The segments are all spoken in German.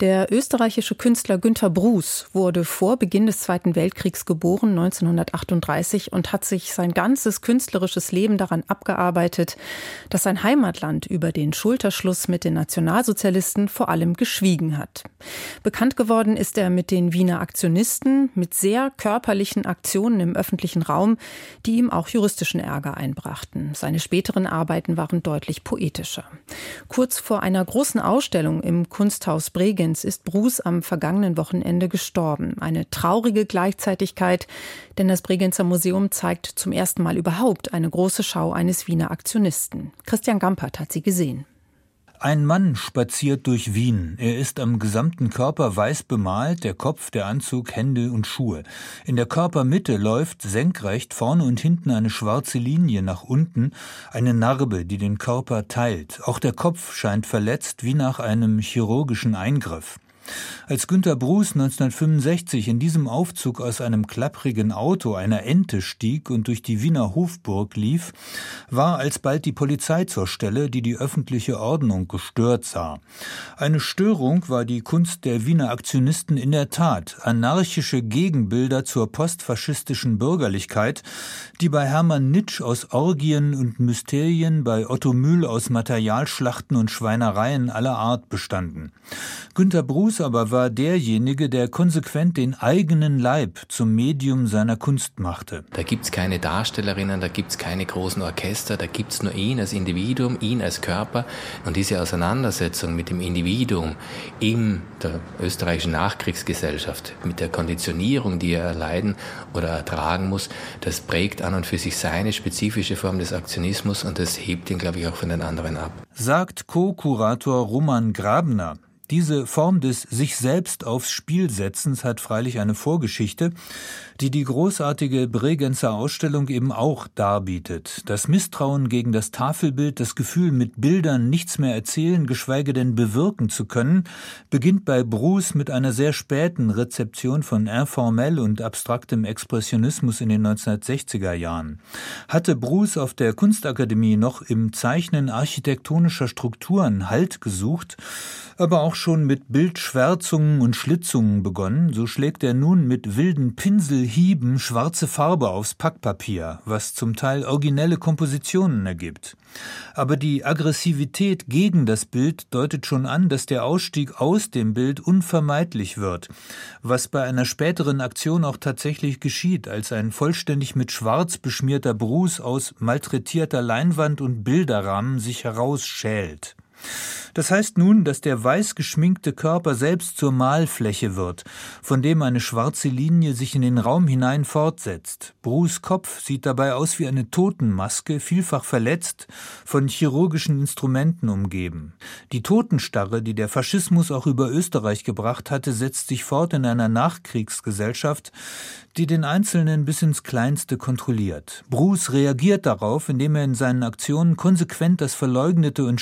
Der österreichische Künstler Günter Bruß wurde vor Beginn des Zweiten Weltkriegs geboren, 1938, und hat sich sein ganzes künstlerisches Leben daran abgearbeitet, dass sein Heimatland über den Schulterschluss mit den Nationalsozialisten vor allem geschwiegen hat. Bekannt geworden ist er mit den Wiener Aktionisten, mit sehr körperlichen Aktionen im öffentlichen Raum, die ihm auch juristischen Ärger einbrachten. Seine späteren Arbeiten waren deutlich poetischer. Kurz vor einer großen Ausstellung im Kunsthaus Bregenz Bregenz ist Bruce am vergangenen Wochenende gestorben. Eine traurige Gleichzeitigkeit, denn das Bregenzer Museum zeigt zum ersten Mal überhaupt eine große Schau eines Wiener Aktionisten. Christian Gampert hat sie gesehen. Ein Mann spaziert durch Wien. Er ist am gesamten Körper weiß bemalt, der Kopf, der Anzug, Hände und Schuhe. In der Körpermitte läuft senkrecht vorne und hinten eine schwarze Linie nach unten, eine Narbe, die den Körper teilt. Auch der Kopf scheint verletzt wie nach einem chirurgischen Eingriff. Als Günter Bruß 1965 in diesem Aufzug aus einem klapprigen Auto einer Ente stieg und durch die Wiener Hofburg lief, war alsbald die Polizei zur Stelle, die die öffentliche Ordnung gestört sah. Eine Störung war die Kunst der Wiener Aktionisten in der Tat, anarchische Gegenbilder zur postfaschistischen Bürgerlichkeit, die bei Hermann Nitsch aus Orgien und Mysterien, bei Otto Mühl aus Materialschlachten und Schweinereien aller Art bestanden. Günter Bruß aber war derjenige, der konsequent den eigenen Leib zum Medium seiner Kunst machte. Da gibt's keine Darstellerinnen, da gibt's keine großen Orchester, da gibt's nur ihn als Individuum, ihn als Körper. Und diese Auseinandersetzung mit dem Individuum in der österreichischen Nachkriegsgesellschaft, mit der Konditionierung, die er erleiden oder ertragen muss, das prägt an und für sich seine spezifische Form des Aktionismus und das hebt ihn, glaube ich, auch von den anderen ab. Sagt Co-Kurator Roman Grabner. Diese Form des sich selbst aufs Spiel setzens hat freilich eine Vorgeschichte, die die großartige Bregenzer Ausstellung eben auch darbietet. Das Misstrauen gegen das Tafelbild, das Gefühl, mit Bildern nichts mehr erzählen, geschweige denn bewirken zu können, beginnt bei Bruce mit einer sehr späten Rezeption von informell und abstraktem Expressionismus in den 1960er Jahren. Hatte Bruce auf der Kunstakademie noch im Zeichnen architektonischer Strukturen Halt gesucht, aber auch schon mit Bildschwärzungen und Schlitzungen begonnen, so schlägt er nun mit wilden Pinselhieben schwarze Farbe aufs Packpapier, was zum Teil originelle Kompositionen ergibt. Aber die Aggressivität gegen das Bild deutet schon an, dass der Ausstieg aus dem Bild unvermeidlich wird, was bei einer späteren Aktion auch tatsächlich geschieht, als ein vollständig mit Schwarz beschmierter Bruß aus malträtierter Leinwand und Bilderrahmen sich herausschält. Das heißt nun, dass der weiß geschminkte Körper selbst zur Malfläche wird, von dem eine schwarze Linie sich in den Raum hinein fortsetzt. Bruce Kopf sieht dabei aus wie eine Totenmaske, vielfach verletzt, von chirurgischen Instrumenten umgeben. Die Totenstarre, die der Faschismus auch über Österreich gebracht hatte, setzt sich fort in einer Nachkriegsgesellschaft, die den Einzelnen bis ins Kleinste kontrolliert. Bruce reagiert darauf, indem er in seinen Aktionen konsequent das Verleugnete und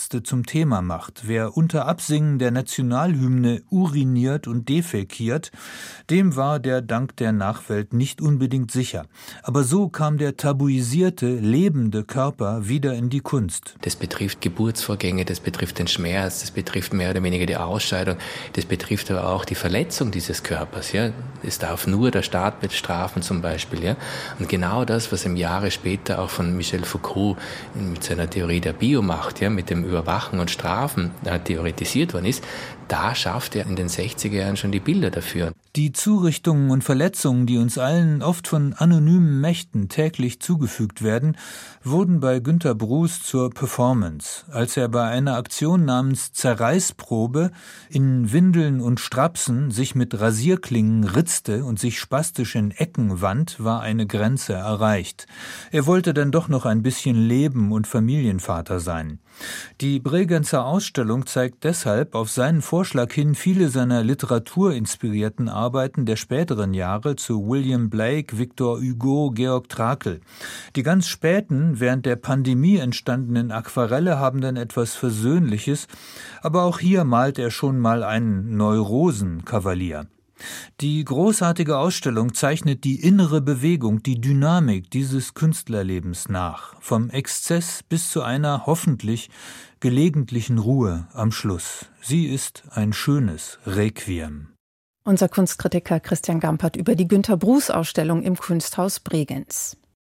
Schambesetzte zum Thema macht. Wer unter Absingen der Nationalhymne uriniert und defekiert, dem war der Dank der Nachwelt nicht unbedingt sicher. Aber so kam der tabuisierte, lebende Körper wieder in die Kunst. Das betrifft Geburtsvorgänge, das betrifft den Schmerz, das betrifft mehr oder weniger die Ausscheidung, das betrifft aber auch die Verletzung dieses Körpers. Ja? Es darf nur der Staat bestrafen zum Beispiel. Ja? Und genau das, was im Jahre später auch von Michel Foucault mit seiner Theorie der Biomacht, ja, mit dem Überwachen und Strafen äh, theoretisiert worden ist, da schafft er in den 60er Jahren schon die Bilder dafür. Die Zurichtungen und Verletzungen, die uns allen oft von anonymen Mächten täglich zugefügt werden, wurden bei Günter Bruß zur Performance. Als er bei einer Aktion namens Zerreißprobe in Windeln und Strapsen sich mit Rasierklingen ritzte und sich spastisch in Ecken wand, war eine Grenze erreicht. Er wollte dann doch noch ein bisschen leben und Familienvater sein. Die Bregenzer Ausstellung zeigt deshalb auf seinen Vorschlag hin viele seiner literaturinspirierten Arbeiten der späteren Jahre zu William Blake, Victor Hugo, Georg Trakel. Die ganz späten, während der Pandemie entstandenen Aquarelle haben dann etwas Versöhnliches, aber auch hier malt er schon mal einen Neurosenkavalier. Die großartige Ausstellung zeichnet die innere Bewegung, die Dynamik dieses Künstlerlebens nach, vom Exzess bis zu einer hoffentlich gelegentlichen Ruhe am Schluss. Sie ist ein schönes Requiem. Unser Kunstkritiker Christian Gampert über die Günter Bruß Ausstellung im Kunsthaus Bregenz.